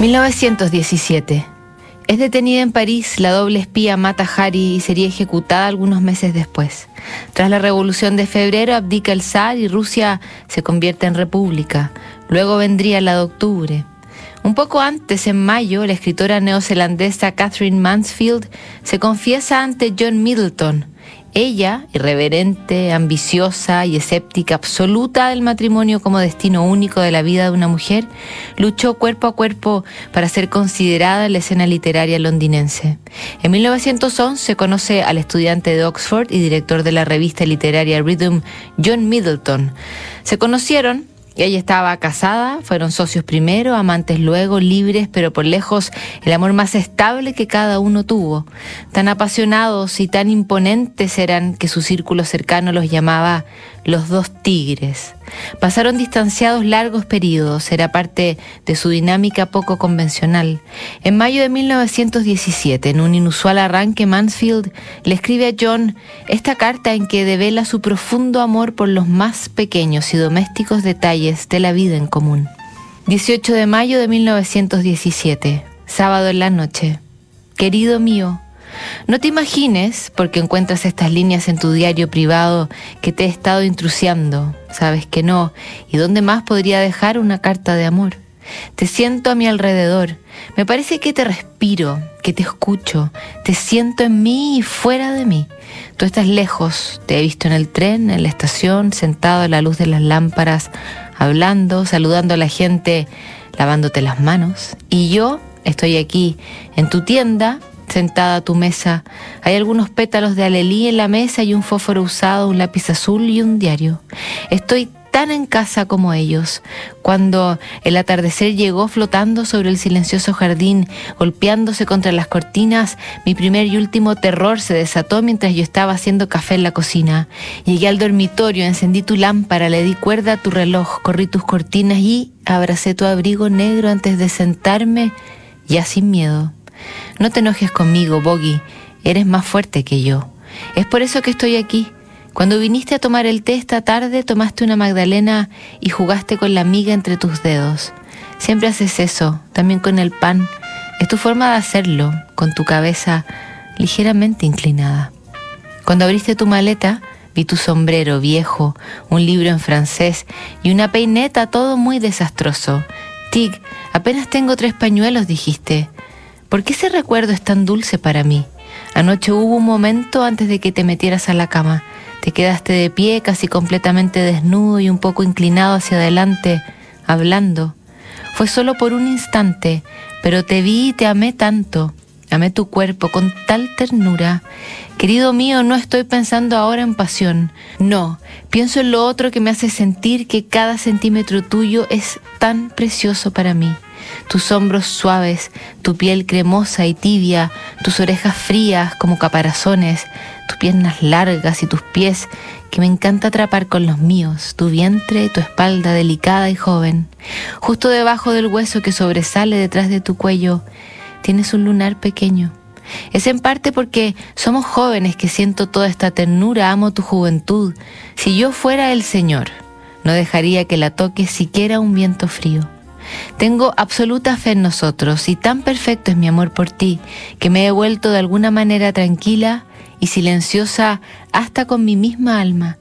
1917. Es detenida en París la doble espía Mata Hari y sería ejecutada algunos meses después. Tras la Revolución de Febrero abdica el zar y Rusia se convierte en república. Luego vendría la de octubre. Un poco antes, en mayo, la escritora neozelandesa Catherine Mansfield se confiesa ante John Middleton, ella, irreverente, ambiciosa y escéptica absoluta del matrimonio como destino único de la vida de una mujer, luchó cuerpo a cuerpo para ser considerada en la escena literaria londinense. En 1911 conoce al estudiante de Oxford y director de la revista literaria Rhythm, John Middleton. Se conocieron ella estaba casada, fueron socios primero, amantes luego, libres, pero por lejos el amor más estable que cada uno tuvo. Tan apasionados y tan imponentes eran que su círculo cercano los llamaba los dos tigres. Pasaron distanciados largos periodos, era parte de su dinámica poco convencional. En mayo de 1917, en un inusual arranque, Mansfield le escribe a John esta carta en que devela su profundo amor por los más pequeños y domésticos detalles de la vida en común. 18 de mayo de 1917, sábado en la noche. Querido mío, no te imagines, porque encuentras estas líneas en tu diario privado, que te he estado intrusiando. Sabes que no. ¿Y dónde más podría dejar una carta de amor? Te siento a mi alrededor. Me parece que te respiro, que te escucho. Te siento en mí y fuera de mí. Tú estás lejos. Te he visto en el tren, en la estación, sentado a la luz de las lámparas, hablando, saludando a la gente, lavándote las manos. Y yo estoy aquí, en tu tienda, sentada a tu mesa. Hay algunos pétalos de alelí en la mesa y un fósforo usado, un lápiz azul y un diario. Estoy tan en casa como ellos. Cuando el atardecer llegó flotando sobre el silencioso jardín, golpeándose contra las cortinas, mi primer y último terror se desató mientras yo estaba haciendo café en la cocina. Llegué al dormitorio, encendí tu lámpara, le di cuerda a tu reloj, corrí tus cortinas y abracé tu abrigo negro antes de sentarme, ya sin miedo. No te enojes conmigo, Boggy, eres más fuerte que yo. Es por eso que estoy aquí. Cuando viniste a tomar el té esta tarde, tomaste una magdalena y jugaste con la miga entre tus dedos. Siempre haces eso, también con el pan. Es tu forma de hacerlo, con tu cabeza ligeramente inclinada. Cuando abriste tu maleta, vi tu sombrero viejo, un libro en francés y una peineta, todo muy desastroso. Tig, apenas tengo tres pañuelos, dijiste. ¿Por qué ese recuerdo es tan dulce para mí? Anoche hubo un momento antes de que te metieras a la cama. Te quedaste de pie, casi completamente desnudo y un poco inclinado hacia adelante, hablando. Fue solo por un instante, pero te vi y te amé tanto. Amé tu cuerpo con tal ternura. Querido mío, no estoy pensando ahora en pasión. No, pienso en lo otro que me hace sentir que cada centímetro tuyo es tan precioso para mí tus hombros suaves, tu piel cremosa y tibia, tus orejas frías como caparazones, tus piernas largas y tus pies que me encanta atrapar con los míos, tu vientre tu espalda delicada y joven. Justo debajo del hueso que sobresale detrás de tu cuello, tienes un lunar pequeño. Es en parte porque somos jóvenes que siento toda esta ternura, amo tu juventud. Si yo fuera el Señor, no dejaría que la toque siquiera un viento frío. Tengo absoluta fe en nosotros y tan perfecto es mi amor por ti que me he vuelto de alguna manera tranquila y silenciosa hasta con mi misma alma.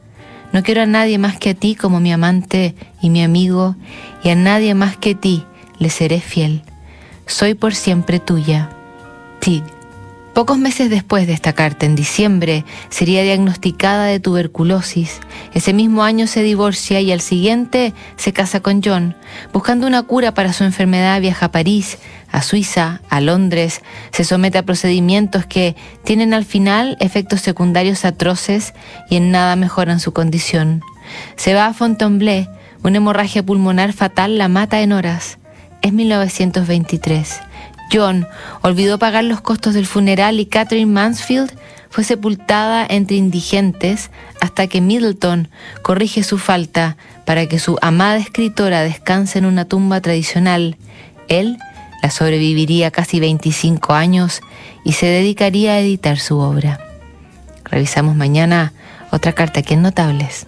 No quiero a nadie más que a ti como mi amante y mi amigo y a nadie más que a ti le seré fiel. Soy por siempre tuya. Tig. Pocos meses después de esta carta, en diciembre, sería diagnosticada de tuberculosis. Ese mismo año se divorcia y al siguiente se casa con John. Buscando una cura para su enfermedad viaja a París, a Suiza, a Londres, se somete a procedimientos que tienen al final efectos secundarios atroces y en nada mejoran su condición. Se va a Fontainebleau, una hemorragia pulmonar fatal la mata en horas. Es 1923. John olvidó pagar los costos del funeral y Catherine Mansfield fue sepultada entre indigentes hasta que Middleton corrige su falta para que su amada escritora descanse en una tumba tradicional. Él la sobreviviría casi 25 años y se dedicaría a editar su obra. Revisamos mañana otra carta que en Notables.